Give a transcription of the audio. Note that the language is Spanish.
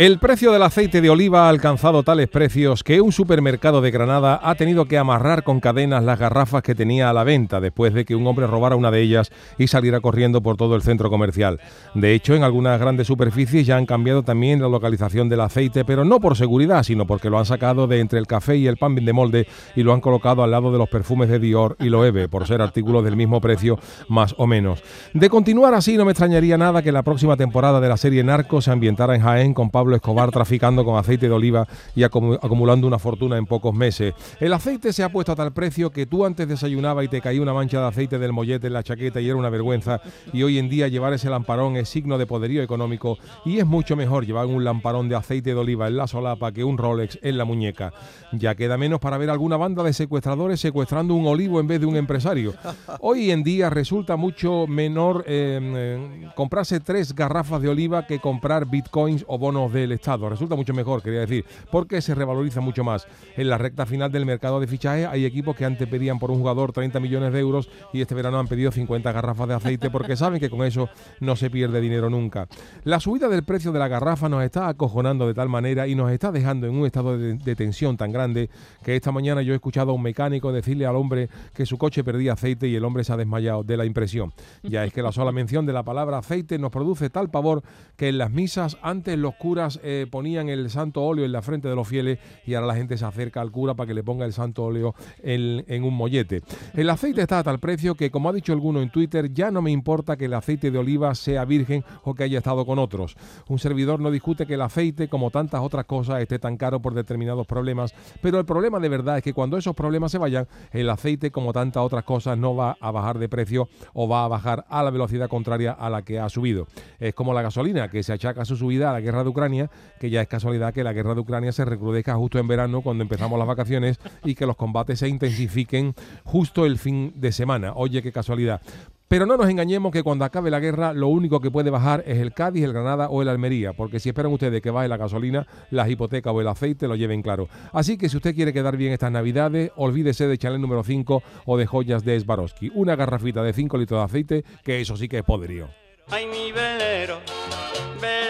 El precio del aceite de oliva ha alcanzado tales precios que un supermercado de Granada ha tenido que amarrar con cadenas las garrafas que tenía a la venta después de que un hombre robara una de ellas y saliera corriendo por todo el centro comercial. De hecho, en algunas grandes superficies ya han cambiado también la localización del aceite, pero no por seguridad, sino porque lo han sacado de entre el café y el pan de molde y lo han colocado al lado de los perfumes de Dior y Loewe, por ser artículos del mismo precio más o menos. De continuar así, no me extrañaría nada que la próxima temporada de la serie Narco se ambientara en Jaén con Pablo Escobar traficando con aceite de oliva y acumulando una fortuna en pocos meses. El aceite se ha puesto a tal precio que tú antes desayunaba y te caía una mancha de aceite del mollete en la chaqueta y era una vergüenza. Y hoy en día llevar ese lamparón es signo de poderío económico y es mucho mejor llevar un lamparón de aceite de oliva en la solapa que un Rolex en la muñeca. Ya queda menos para ver alguna banda de secuestradores secuestrando un olivo en vez de un empresario. Hoy en día resulta mucho menor eh, comprarse tres garrafas de oliva que comprar bitcoins o bonos del Estado. Resulta mucho mejor, quería decir, porque se revaloriza mucho más. En la recta final del mercado de fichaje hay equipos que antes pedían por un jugador 30 millones de euros y este verano han pedido 50 garrafas de aceite porque saben que con eso no se pierde dinero nunca. La subida del precio de la garrafa nos está acojonando de tal manera y nos está dejando en un estado de, de tensión tan grande que esta mañana yo he escuchado a un mecánico decirle al hombre que su coche perdía aceite y el hombre se ha desmayado de la impresión. Ya es que la sola mención de la palabra aceite nos produce tal pavor que en las misas antes los curas eh, ponían el santo óleo en la frente de los fieles y ahora la gente se acerca al cura para que le ponga el santo óleo en, en un mollete. El aceite está a tal precio que, como ha dicho alguno en Twitter, ya no me importa que el aceite de oliva sea virgen o que haya estado con otros. Un servidor no discute que el aceite, como tantas otras cosas, esté tan caro por determinados problemas, pero el problema de verdad es que cuando esos problemas se vayan, el aceite, como tantas otras cosas, no va a bajar de precio o va a bajar a la velocidad contraria a la que ha subido. Es como la gasolina, que se achaca su subida a la guerra de Ucrania, que ya es casualidad que la guerra de Ucrania se recrudezca justo en verano, cuando empezamos las vacaciones, y que los combates se intensifiquen justo el fin de semana. Oye, qué casualidad. Pero no nos engañemos que cuando acabe la guerra lo único que puede bajar es el Cádiz, el Granada o el Almería, porque si esperan ustedes que baje la gasolina, las hipotecas o el aceite lo lleven claro. Así que si usted quiere quedar bien estas navidades, olvídese de Chanel número 5 o de joyas de Swarovski. Una garrafita de 5 litros de aceite, que eso sí que es poderío.